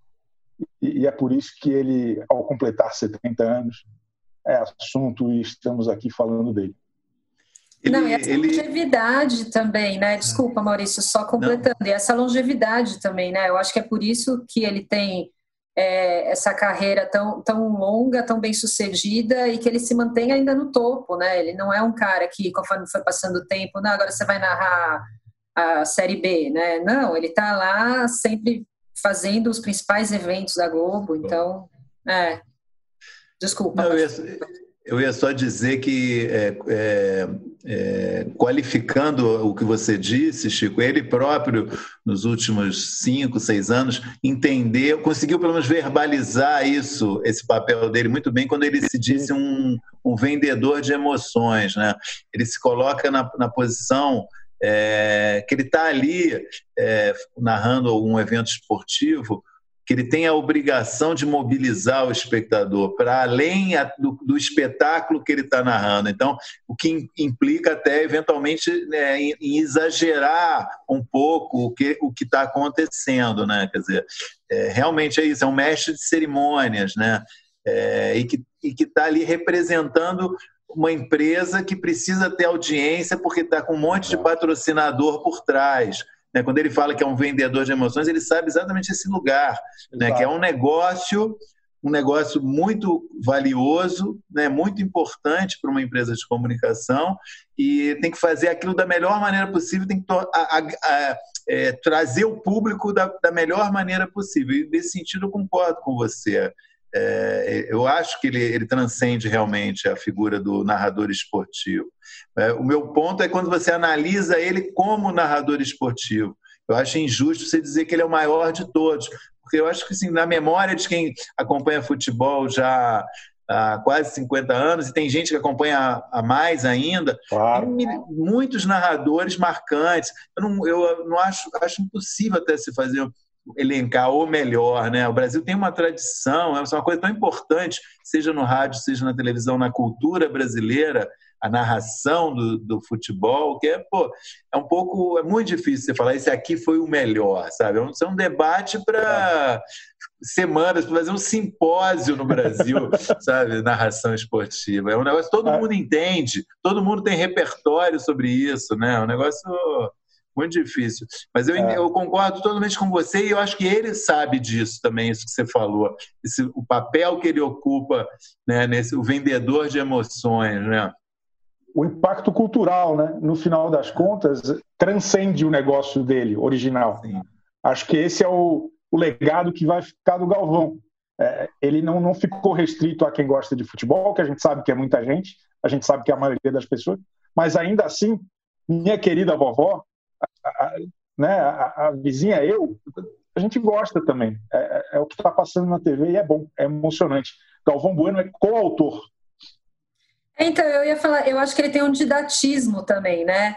e, é por isso que ele, ao completar 70 anos, é assunto e estamos aqui falando dele. Ele, não, e essa ele... longevidade também, né? Desculpa, Maurício, só completando. Não. E essa longevidade também, né? Eu acho que é por isso que ele tem é, essa carreira tão, tão longa, tão bem sucedida e que ele se mantém ainda no topo, né? Ele não é um cara que, conforme foi passando o tempo, não, agora você vai narrar a Série B, né? Não, ele está lá sempre fazendo os principais eventos da Globo, então, é. Desculpa. Não, eu, ia, eu, ia, só dizer que, é, é, qualificando o que você disse, Chico, ele próprio, nos últimos cinco, seis anos, entendeu, conseguiu pelo menos verbalizar isso, esse papel dele muito bem, quando ele se disse um, um vendedor de emoções. Né? Ele se coloca na, na posição é, que ele está ali é, narrando algum evento esportivo, que ele tem a obrigação de mobilizar o espectador para além do, do, espetáculo que ele está narrando. Então, o que implica até eventualmente né, em, em, exagerar um pouco o que o está acontecendo, né? Quer dizer, é, realmente é isso, é um mestre de cerimônias, né? É, e que está ali representando uma empresa que precisa ter audiência porque está com um monte de patrocinador por trás. Né? Quando ele fala que é um vendedor de emoções, ele sabe exatamente esse lugar, né? que é um negócio um negócio muito valioso, né, muito importante para uma empresa de comunicação e tem que fazer aquilo da melhor maneira possível, tem que a, a, é, trazer o público da, da melhor maneira possível. E nesse sentido eu concordo com você. É, eu acho que ele, ele, transcende realmente a figura do narrador esportivo. É, o meu ponto é quando você analisa ele como narrador esportivo. Eu acho injusto você dizer que ele é o maior de todos, porque eu acho que assim, na memória de quem acompanha futebol já há quase 50 anos, e tem gente que acompanha há mais ainda, claro. muitos narradores marcantes. Eu não, eu não acho, acho impossível até se fazer elencar o melhor, né? O Brasil tem uma tradição, é uma coisa tão importante, seja no rádio, seja na televisão, na cultura brasileira, a narração do, do, futebol, que é, pô, é um pouco, é muito difícil você falar esse aqui foi o melhor, sabe? É um, é um debate para semanas, para fazer um simpósio no Brasil, sabe? Narração esportiva. É um negócio que todo é. mundo entende, todo mundo tem repertório sobre isso, né? É um negócio muito difícil. Mas eu, é. eu, concordo totalmente com você e eu acho que ele sabe disso também, isso que você falou. Esse, o papel que ele ocupa, né, nesse, o vendedor de emoções, né? O impacto cultural, né? No final das contas, transcende o negócio dele, original. Sim. Acho que esse é o, o legado que vai ficar do Galvão. É, ele não, não ficou restrito a quem gosta de futebol, que a gente sabe que é muita gente, a gente sabe que é a maioria das pessoas, mas ainda assim, minha querida vovó, a, né, a, a, vizinha, eu, a gente gosta também. É, é, é o que está passando na TV e é bom, é emocionante. Galvão Bueno é coautor. Então, eu ia falar, eu acho que ele tem um didatismo também, né?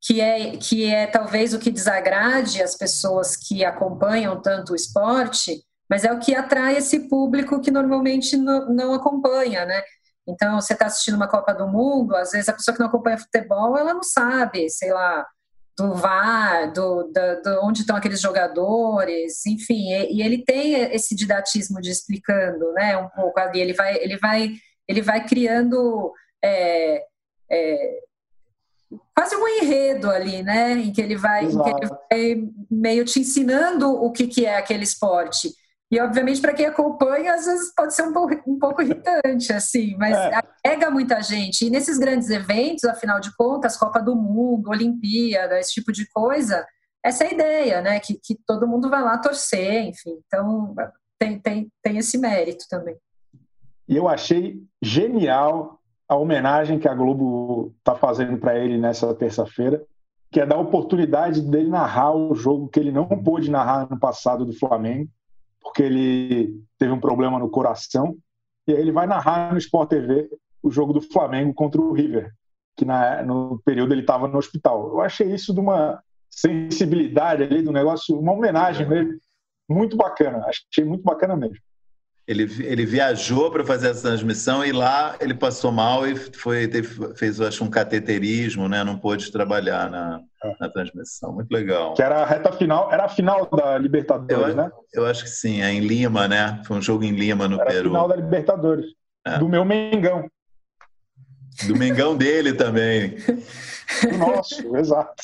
Que é, que é talvez o que desagrade as pessoas que acompanham tanto o esporte, mas é o que atrai esse público que normalmente não, não acompanha, né? Então, você está assistindo uma Copa do Mundo, às vezes a pessoa que não acompanha futebol, ela não sabe, sei lá, do VAR, do, da, do onde estão aqueles jogadores, enfim, e, e, ele tem esse didatismo de explicando, né, um pouco ali, ele vai, ele vai, ele vai criando é, é, quase um enredo ali, né, em que ele vai, em que ele vai meio te ensinando o que, que é aquele esporte. E, obviamente, para quem acompanha, às vezes pode ser um pouco, um pouco irritante, assim, mas é. pega muita gente. E nesses grandes eventos, afinal de contas, Copa do Mundo, Olimpíada, esse tipo de coisa, essa é a ideia, né? Que, que todo mundo vai lá torcer, enfim. Então, tem, tem, tem esse mérito também. E eu achei genial a homenagem que a Globo está fazendo para ele nessa terça-feira, que é dar a oportunidade dele narrar o jogo que ele não pôde narrar no passado do Flamengo porque ele teve um problema no coração. E aí ele vai narrar no Sport TV o jogo do Flamengo contra o River, que na, no período ele estava no hospital. Eu achei isso de uma sensibilidade ali do negócio, uma homenagem mesmo, muito bacana. Achei muito bacana mesmo. Ele, ele viajou para fazer essa transmissão e lá ele passou mal e foi, teve, fez, acho, um cateterismo, né? Não pôde trabalhar na, é. na transmissão. Muito legal. Que era a reta final, era a final da Libertadores, eu, né? Eu acho que sim, é em Lima, né? Foi um jogo em Lima, no era Peru. a final da Libertadores. É. Do meu Mengão. Do Mengão dele também. Do nosso, exato.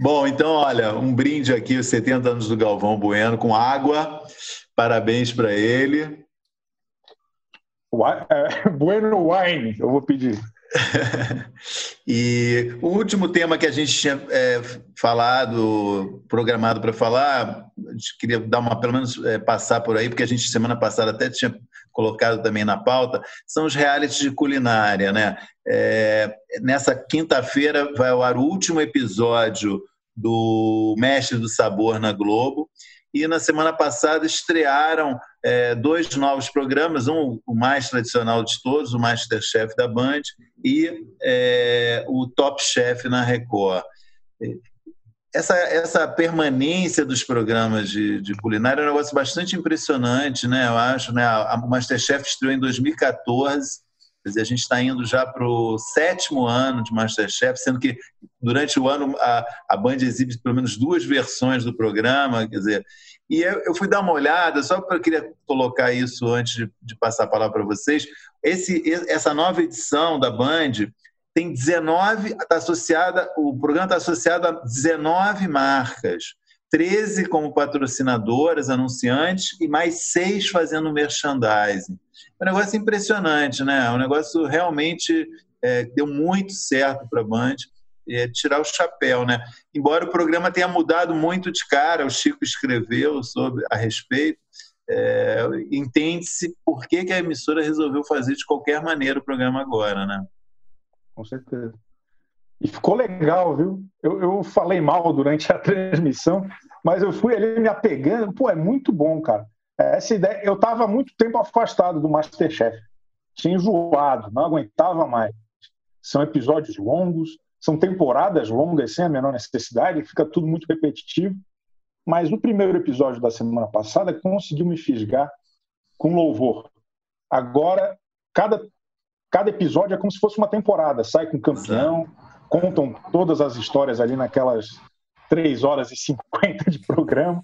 Bom, então, olha, um brinde aqui, os 70 anos do Galvão Bueno, com água. Parabéns para ele. É, bueno Wine, eu vou pedir. e o último tema que a gente tinha é, falado, programado para falar, a gente queria dar uma, pelo menos é, passar por aí, porque a gente semana passada até tinha colocado também na pauta, são os realities de culinária, né? É, nessa quinta-feira vai ao ar o último episódio do Mestre do Sabor na Globo e na semana passada estrearam é, dois novos programas, um o mais tradicional de todos, o Masterchef da Band e é, o Top Chef na Record. Essa, essa permanência dos programas de, de culinária é um negócio bastante impressionante, né? Eu acho, né? O Masterchef estreou em 2014 Quer dizer, a gente está indo já para o sétimo ano de Masterchef, sendo que durante o ano a, a Band exibe pelo menos duas versões do programa. Quer dizer, e eu, eu fui dar uma olhada, só porque eu queria colocar isso antes de, de passar a palavra para vocês. Esse, essa nova edição da Band tem 19, está associada, o programa está associado a 19 marcas. 13 como patrocinadoras, anunciantes, e mais seis fazendo merchandising. É um negócio impressionante, né? É um negócio realmente é, deu muito certo para a Band. É, tirar o chapéu, né? Embora o programa tenha mudado muito de cara, o Chico escreveu sobre a respeito, é, entende-se por que, que a emissora resolveu fazer de qualquer maneira o programa agora, né? Com certeza. E ficou legal, viu? Eu, eu falei mal durante a transmissão, mas eu fui ali me apegando. Pô, é muito bom, cara. Essa ideia, eu estava muito tempo afastado do Masterchef. Tinha enjoado, não aguentava mais. São episódios longos, são temporadas longas sem a menor necessidade, fica tudo muito repetitivo. Mas no primeiro episódio da semana passada conseguiu me fisgar com louvor. Agora, cada cada episódio é como se fosse uma temporada. Sai com campeão, contam todas as histórias ali naquelas 3 horas e 50 de programa.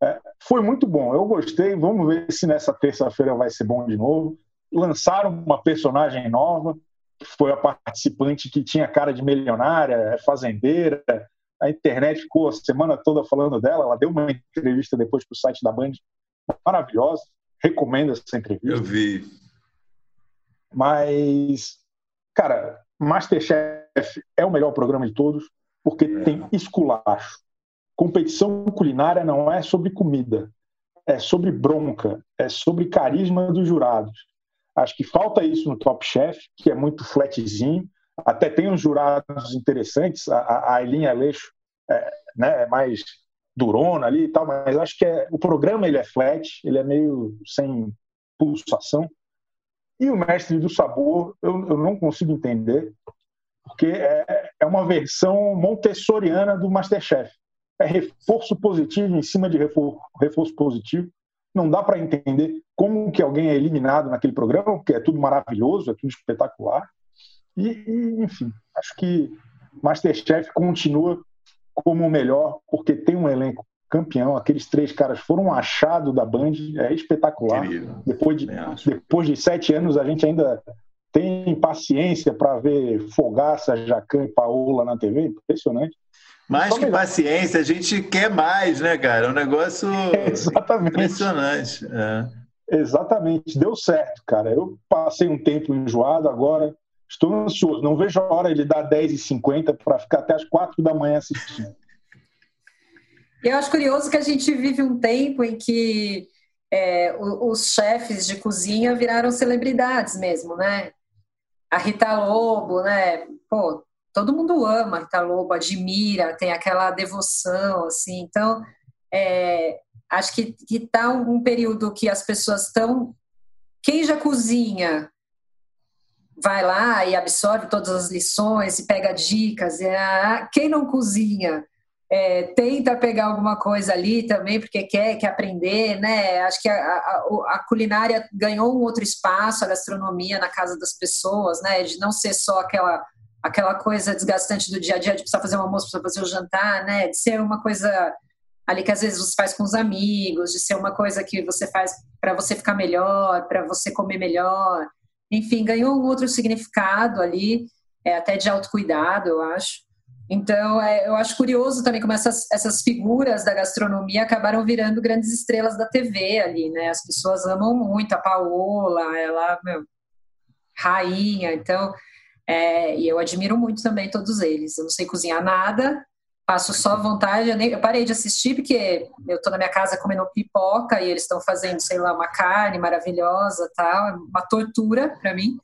É, foi muito bom, eu gostei. Vamos ver se nessa terça-feira vai ser bom de novo. Lançaram uma personagem nova, foi a participante que tinha cara de milionária, é fazendeira. A internet ficou a semana toda falando dela. Ela deu uma entrevista depois para o site da Band, maravilhosa. Recomendo essa entrevista. Eu vi. Mas, cara, Masterchef é o melhor programa de todos porque é. tem esculacho. Competição culinária não é sobre comida, é sobre bronca, é sobre carisma dos jurados. Acho que falta isso no Top Chef, que é muito flatzinho. Até tem uns jurados interessantes. A, a Aileen Aleixo é, né, é mais durona ali e tal, mas acho que é, o programa ele é flat, ele é meio sem pulsação. E o Mestre do Sabor, eu, eu não consigo entender, porque é, é uma versão montessoriana do Masterchef. É reforço positivo em cima de reforço, reforço positivo. Não dá para entender como que alguém é eliminado naquele programa, porque é tudo maravilhoso, é tudo espetacular. E, e enfim, acho que Masterchef continua como o melhor, porque tem um elenco campeão. Aqueles três caras foram um achado da Band, é espetacular. Depois de, depois de sete anos, a gente ainda tem paciência para ver Fogaça, Jacan e Paola na TV. Impressionante. Mais Só que melhor. paciência, a gente quer mais, né, cara? É um negócio Exatamente. impressionante. É. Exatamente, deu certo, cara. Eu passei um tempo enjoado, agora estou ansioso. Não vejo a hora de dar 10h50 para ficar até as 4 da manhã assistindo. Eu acho curioso que a gente vive um tempo em que é, os chefes de cozinha viraram celebridades mesmo, né? A Rita Lobo, né? Pô, todo mundo ama Rita Lobo, admira, tem aquela devoção, assim. Então, é, acho que está um período que as pessoas estão. Quem já cozinha vai lá e absorve todas as lições e pega dicas. E, ah, quem não cozinha é, tenta pegar alguma coisa ali também, porque quer, quer aprender, né? Acho que a, a, a, culinária ganhou um outro espaço, a gastronomia na casa das pessoas, né? De não ser só aquela aquela coisa desgastante do dia a dia de precisar fazer um almoço, precisar fazer o jantar, né? De ser uma coisa ali que às vezes você faz com os amigos, de ser uma coisa que você faz para você ficar melhor, para você comer melhor. Enfim, ganhou um outro significado ali, é, até de autocuidado, eu acho. Então, é, eu acho curioso também como essas, essas figuras da gastronomia acabaram virando grandes estrelas da TV ali, né? As pessoas amam muito a Paola, ela, meu, rainha. Então, é, e eu admiro muito também todos eles. Eu não sei cozinhar nada, passo só vontade. Eu, nem, eu parei de assistir porque eu estou na minha casa comendo pipoca e eles estão fazendo, sei lá, uma carne maravilhosa, tal, é uma tortura para mim.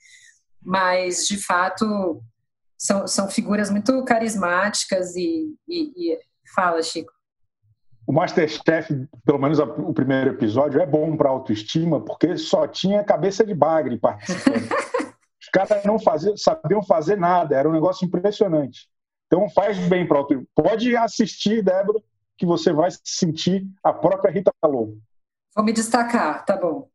Mas de fato são, são figuras muito carismáticas e, e, e... fala, Chico. O Masterchef, pelo menos o primeiro episódio, é bom para autoestima porque só tinha cabeça de bagre participando. Os caras não faziam, sabiam fazer nada, era um negócio impressionante. Então faz bem para o Pode assistir, Débora, que você vai sentir a própria Rita Lobo. Vou me destacar, tá bom.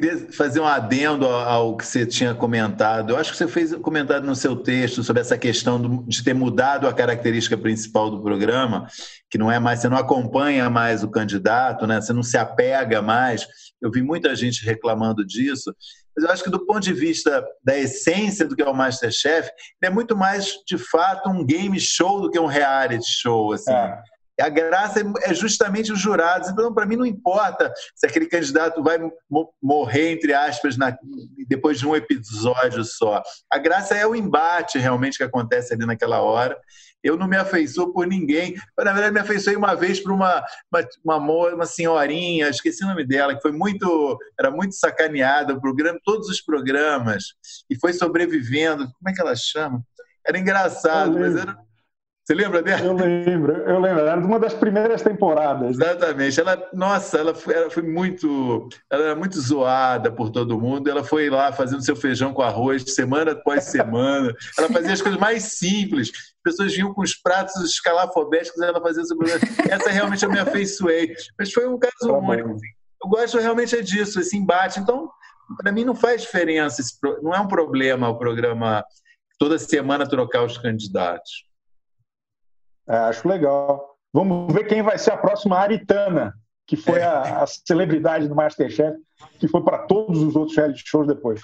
Queria fazer um adendo ao que você tinha comentado. Eu acho que você fez um comentário no seu texto sobre essa questão de ter mudado a característica principal do programa, que não é mais, você não acompanha mais o candidato, né? você não se apega mais. Eu vi muita gente reclamando disso. Mas eu acho que do ponto de vista da essência do que é o Masterchef, é muito mais, de fato, um game show do que um reality show. Assim. É. A graça é justamente os jurados. Então, para mim, não importa se aquele candidato vai morrer, entre aspas, na, depois de um episódio só. A graça é o embate realmente que acontece ali naquela hora. Eu não me afeiçoo por ninguém. Na verdade, me afeiçoei uma vez por uma, uma, uma, uma senhorinha, esqueci o nome dela, que foi muito, era muito sacaneada, o programa, todos os programas, e foi sobrevivendo. Como é que ela chama? Era engraçado, mas era você lembra dela? Eu lembro, eu lembro. Era uma das primeiras temporadas. Exatamente. Ela, nossa, ela foi, ela foi muito, ela era muito zoada por todo mundo. Ela foi lá fazendo seu feijão com arroz semana após semana. ela fazia as coisas mais simples. As pessoas vinham com os pratos escalafobéticos, ela fazia sobre essa realmente eu me afeiçoei. Mas foi um caso tá único. Assim. Eu gosto realmente é disso, esse embate. Então, para mim não faz diferença, não é um problema o programa toda semana trocar os candidatos. É, acho legal. Vamos ver quem vai ser a próxima Aritana, que foi a, a celebridade do Masterchef, que foi para todos os outros reality shows depois.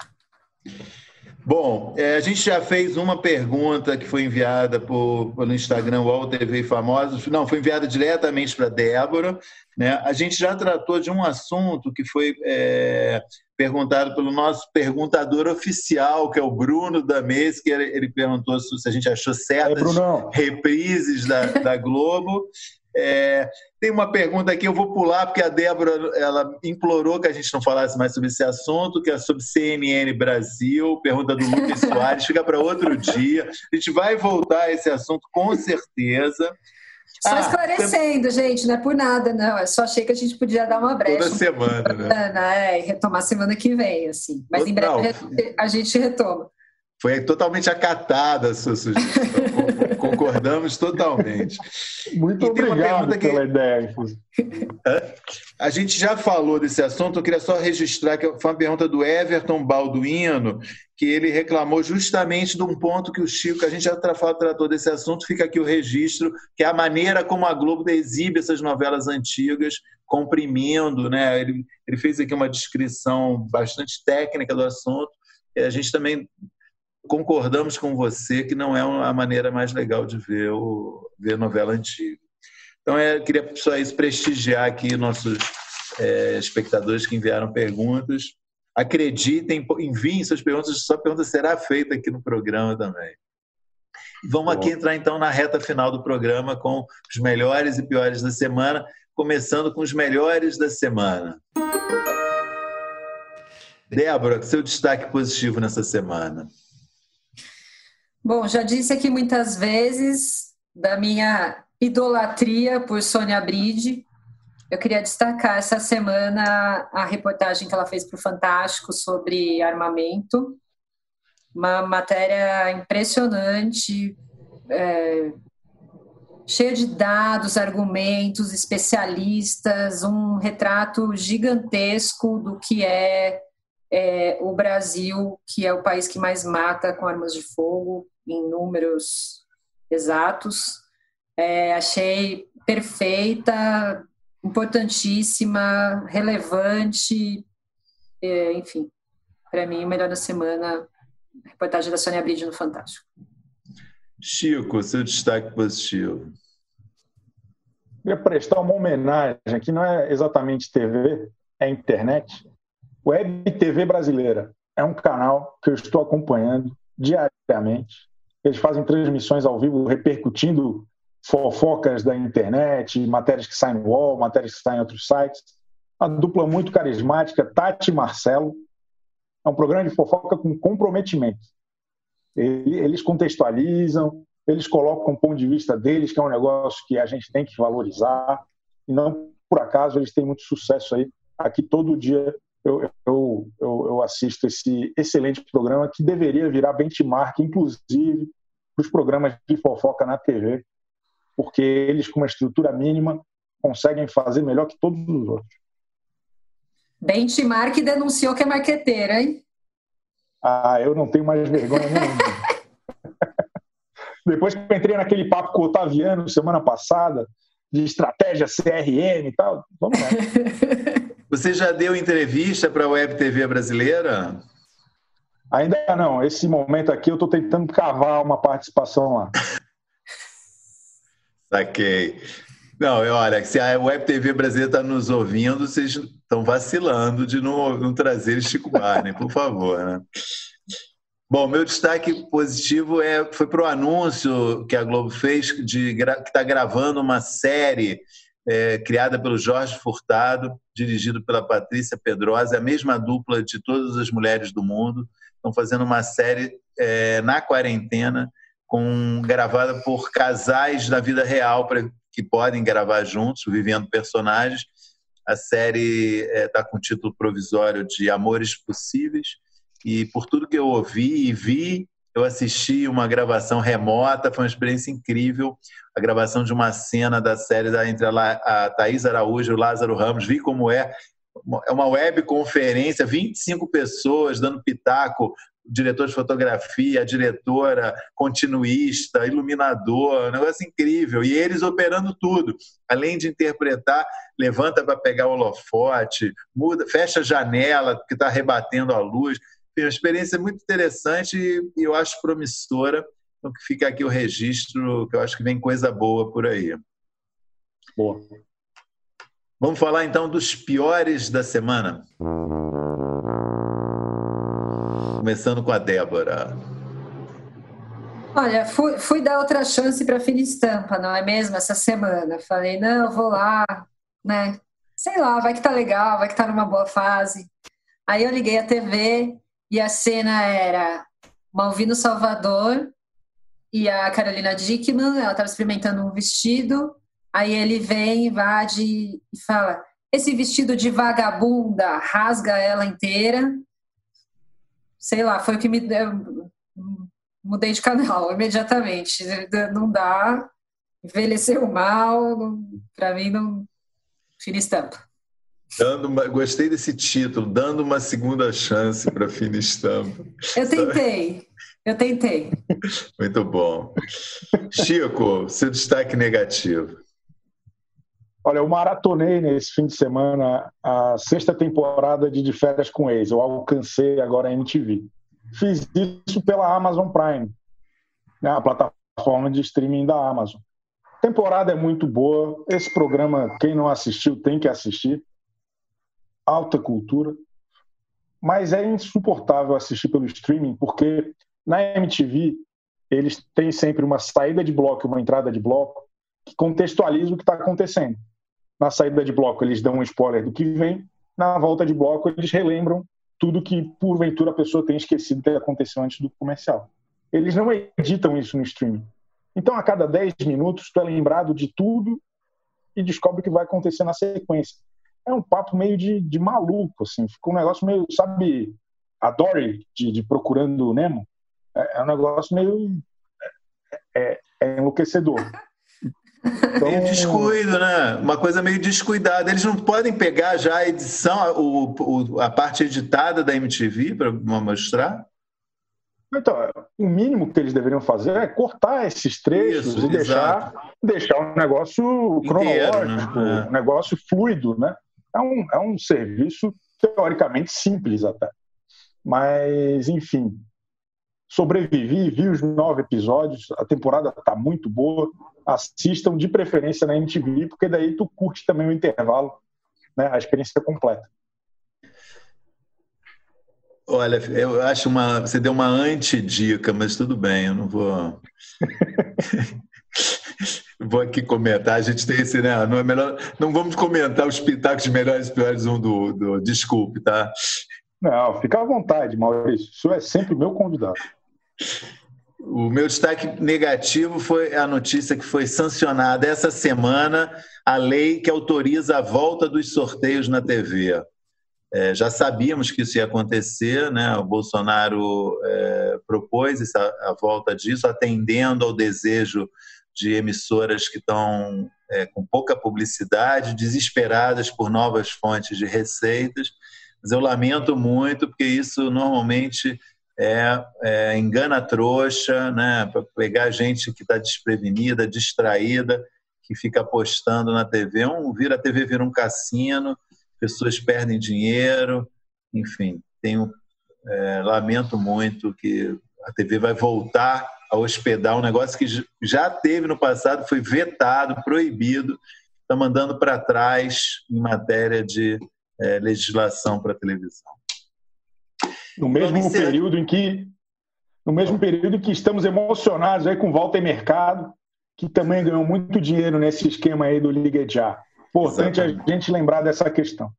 Bom, é, a gente já fez uma pergunta que foi enviada por, pelo Instagram UOL TV Famosos. Não, foi enviada diretamente para Débora. Né? A gente já tratou de um assunto que foi é, perguntado pelo nosso perguntador oficial, que é o Bruno da Mês, que ele perguntou se a gente achou certas é, reprises da, da Globo. É, tem uma pergunta aqui, eu vou pular, porque a Débora ela implorou que a gente não falasse mais sobre esse assunto, que é sobre CNN Brasil, pergunta do Lucas Soares, fica para outro dia. A gente vai voltar a esse assunto com certeza. Só ah, esclarecendo, tem... gente, não é por nada, não. Eu só achei que a gente podia dar uma brecha. Toda semana, né? É, e retomar semana que vem, assim. Mas em breve a gente retoma. Foi totalmente acatada a sua sugestão. Concordamos totalmente. Muito e obrigado que... pela ideia. A gente já falou desse assunto, eu queria só registrar que foi uma pergunta do Everton Balduino, que ele reclamou justamente de um ponto que o Chico, a gente já tratou desse assunto, fica aqui o registro, que é a maneira como a Globo exibe essas novelas antigas, comprimindo, né? Ele, ele fez aqui uma descrição bastante técnica do assunto. A gente também concordamos com você que não é a maneira mais legal de ver, o, ver novela antiga. Então, é, eu queria só isso prestigiar aqui nossos é, espectadores que enviaram perguntas. Acreditem, enviem suas perguntas, sua pergunta será feita aqui no programa também. Vamos aqui entrar então na reta final do programa com os melhores e piores da semana, começando com os melhores da semana. Débora, seu destaque positivo nessa semana? Bom, já disse aqui muitas vezes da minha idolatria por Sônia Bride. Eu queria destacar essa semana a reportagem que ela fez para o Fantástico sobre armamento. Uma matéria impressionante, é, cheia de dados, argumentos, especialistas, um retrato gigantesco do que é é, o Brasil, que é o país que mais mata com armas de fogo, em números exatos. É, achei perfeita, importantíssima, relevante, é, enfim, para mim, o melhor da semana, reportagem da Sônia Bride no Fantástico. Chico, seu destaque positivo. Queria prestar uma homenagem, que não é exatamente TV, é internet, Web TV Brasileira é um canal que eu estou acompanhando diariamente. Eles fazem transmissões ao vivo repercutindo fofocas da internet, matérias que saem no UOL, matérias que saem em outros sites. Uma dupla muito carismática, Tati e Marcelo. É um programa de fofoca com comprometimento. Eles contextualizam, eles colocam o ponto de vista deles, que é um negócio que a gente tem que valorizar. E não por acaso eles têm muito sucesso aí. Aqui todo dia eu, eu, eu, eu assisto esse excelente programa que deveria virar benchmark, inclusive, para os programas de fofoca na TV, porque eles, com uma estrutura mínima, conseguem fazer melhor que todos os outros. Benchmark denunciou que é marqueteira, hein? Ah, eu não tenho mais vergonha nenhuma. Depois que eu entrei naquele papo com o Otaviano semana passada, de estratégia CRM e tal, vamos lá. Você já deu entrevista para a Web TV brasileira? Ainda não. Esse momento aqui eu estou tentando cavar uma participação lá. Saquei. Não, olha, se a Web TV brasileira está nos ouvindo, vocês estão vacilando de não, não trazer Chico Barney, por favor, né? Bom, meu destaque positivo é, foi para o anúncio que a Globo fez de que está gravando uma série é, criada pelo Jorge Furtado, dirigido pela Patrícia Pedrosa, a mesma dupla de todas as mulheres do mundo. Estão fazendo uma série é, na quarentena, com, gravada por casais da vida real pra, que podem gravar juntos, vivendo personagens. A série está é, com o título provisório de Amores Possíveis. E por tudo que eu ouvi e vi, eu assisti uma gravação remota, foi uma experiência incrível. A gravação de uma cena da série da, entre a, a Thaís Araújo e o Lázaro Ramos. Vi como é é uma webconferência, 25 pessoas dando pitaco, diretor de fotografia, a diretora, continuista, iluminador, um negócio incrível. E eles operando tudo, além de interpretar, levanta para pegar o holofote, muda, fecha a janela que está rebatendo a luz. Foi uma experiência muito interessante e eu acho promissora. Então, que fica aqui o registro, que eu acho que vem coisa boa por aí. Boa. Vamos falar então dos piores da semana. Começando com a Débora. Olha, fui, fui dar outra chance para a Fina Estampa, não é mesmo? Essa semana. Falei, não, vou lá, né? Sei lá, vai que tá legal, vai que tá numa boa fase. Aí eu liguei a TV e a cena era Malvino Salvador e a Carolina Dickman, ela estava experimentando um vestido Aí ele vem, invade e fala: esse vestido de vagabunda rasga ela inteira. Sei lá, foi o que me deu. Mudei de canal imediatamente. Não dá, envelheceu mal, para mim não. Fina estampa. Dando uma, gostei desse título, dando uma segunda chance para Fina Estampa. Eu tentei, eu tentei. Muito bom. Chico, seu destaque negativo. Olha, eu maratonei nesse fim de semana a sexta temporada de De Férias com Ex. Eu alcancei agora a MTV. Fiz isso pela Amazon Prime, né, a plataforma de streaming da Amazon. A temporada é muito boa. Esse programa, quem não assistiu, tem que assistir. Alta cultura. Mas é insuportável assistir pelo streaming, porque na MTV eles têm sempre uma saída de bloco e uma entrada de bloco que contextualiza o que está acontecendo. Na saída de bloco, eles dão um spoiler do que vem. Na volta de bloco, eles relembram tudo que, porventura, a pessoa tem esquecido que aconteceu antes do comercial. Eles não editam isso no streaming. Então, a cada 10 minutos, tu é lembrado de tudo e descobre o que vai acontecer na sequência. É um papo meio de, de maluco, assim. Ficou um negócio meio, sabe, a Dory de, de Procurando Nemo? É, é um negócio meio... É, é enlouquecedor. Então... Meio descuido, né? Uma coisa meio descuidada. Eles não podem pegar já a edição, o, o, a parte editada da MTV para mostrar? Então, o mínimo que eles deveriam fazer é cortar esses trechos Isso, e deixar, deixar um negócio cronológico, né? é. um negócio fluido, né? É um, é um serviço teoricamente simples até. Mas, enfim, sobrevivi, vi os nove episódios, a temporada está muito boa assistam de preferência na MTV, porque daí tu curte também o intervalo, né, a experiência completa. Olha, eu acho uma. Você deu uma antidica, mas tudo bem, eu não vou. vou aqui comentar. A gente tem esse, né? Não é melhor. Não vamos comentar os pitacos melhores e piores um do, do. Desculpe, tá? Não, fica à vontade, Maurício. Isso é sempre meu convidado. O meu destaque negativo foi a notícia que foi sancionada essa semana a lei que autoriza a volta dos sorteios na TV. É, já sabíamos que isso ia acontecer, né? O Bolsonaro é, propôs essa, a volta disso, atendendo ao desejo de emissoras que estão é, com pouca publicidade, desesperadas por novas fontes de receitas. Mas eu lamento muito, porque isso normalmente é, é engana trouxa, né, para pegar gente que está desprevenida, distraída, que fica apostando na TV. Um, vira, a TV vira um cassino, pessoas perdem dinheiro, enfim, tenho, é, lamento muito que a TV vai voltar a hospedar um negócio que já teve no passado, foi vetado, proibido, está mandando para trás em matéria de é, legislação para televisão. No mesmo período em que no mesmo período em que estamos emocionados aí com Walter Mercado, que também ganhou muito dinheiro nesse esquema aí do Liga Já. Importante Exatamente. a gente lembrar dessa questão.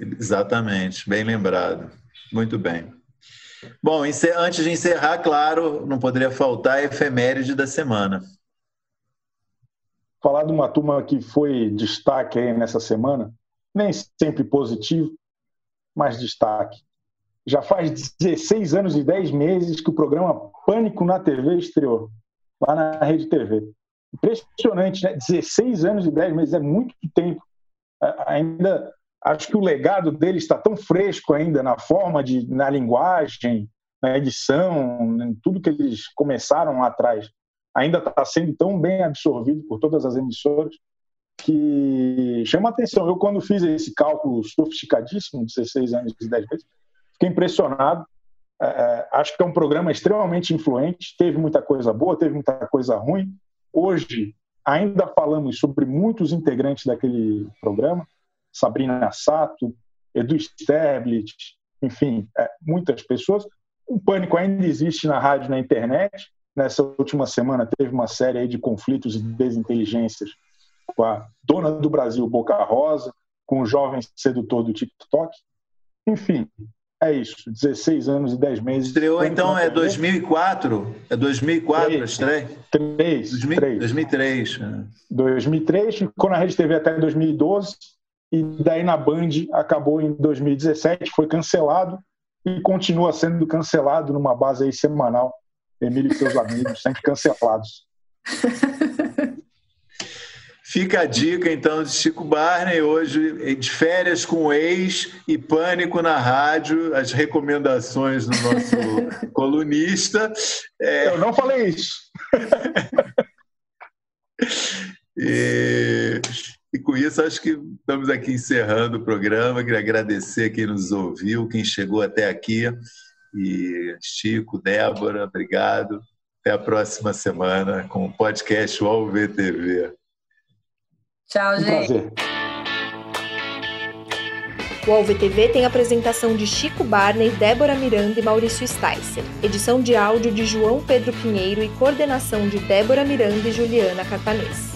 Exatamente, bem lembrado. Muito bem. Bom, antes de encerrar, claro, não poderia faltar a efeméride da semana. Falar de uma turma que foi destaque aí nessa semana, nem sempre positivo, mas destaque. Já faz 16 anos e 10 meses que o programa Pânico na TV estreou, lá na Rede TV. Impressionante, né? 16 anos e 10 meses, é muito tempo. Ainda acho que o legado dele está tão fresco ainda na forma de, na linguagem, na edição, em tudo que eles começaram lá atrás, ainda está sendo tão bem absorvido por todas as emissoras que chama atenção. Eu, quando fiz esse cálculo sofisticadíssimo, 16 anos e 10 meses, fiquei impressionado. É, é, acho que é um programa extremamente influente, teve muita coisa boa, teve muita coisa ruim. Hoje, ainda falamos sobre muitos integrantes daquele programa, Sabrina Sato, Edu Sterblit, enfim, é, muitas pessoas. O pânico ainda existe na rádio, na internet. Nessa última semana teve uma série de conflitos e desinteligências com a dona do Brasil, Boca Rosa, com o jovem sedutor do TikTok. Enfim, é isso. 16 anos e 10 meses. Estreou então é 2004? É 2004 a estreia? 3. 2003. 2003. 2003, ficou na Rede TV até 2012 e daí na Band acabou em 2017, foi cancelado e continua sendo cancelado numa base aí semanal. Emílio e seus amigos, sempre cancelados. Fica a dica, então, de Chico Barney, hoje de férias com o ex e pânico na rádio, as recomendações do nosso colunista. É... Eu não falei isso. e, e com isso, acho que estamos aqui encerrando o programa. Queria agradecer quem nos ouviu, quem chegou até aqui. E Chico, Débora, obrigado. Até a próxima semana com o podcast UOL VTV. Tchau, gente. O AlvTV tem apresentação de Chico Barney, Débora Miranda e Maurício Sticer. Edição de áudio de João Pedro Pinheiro e coordenação de Débora Miranda e Juliana Carpanês.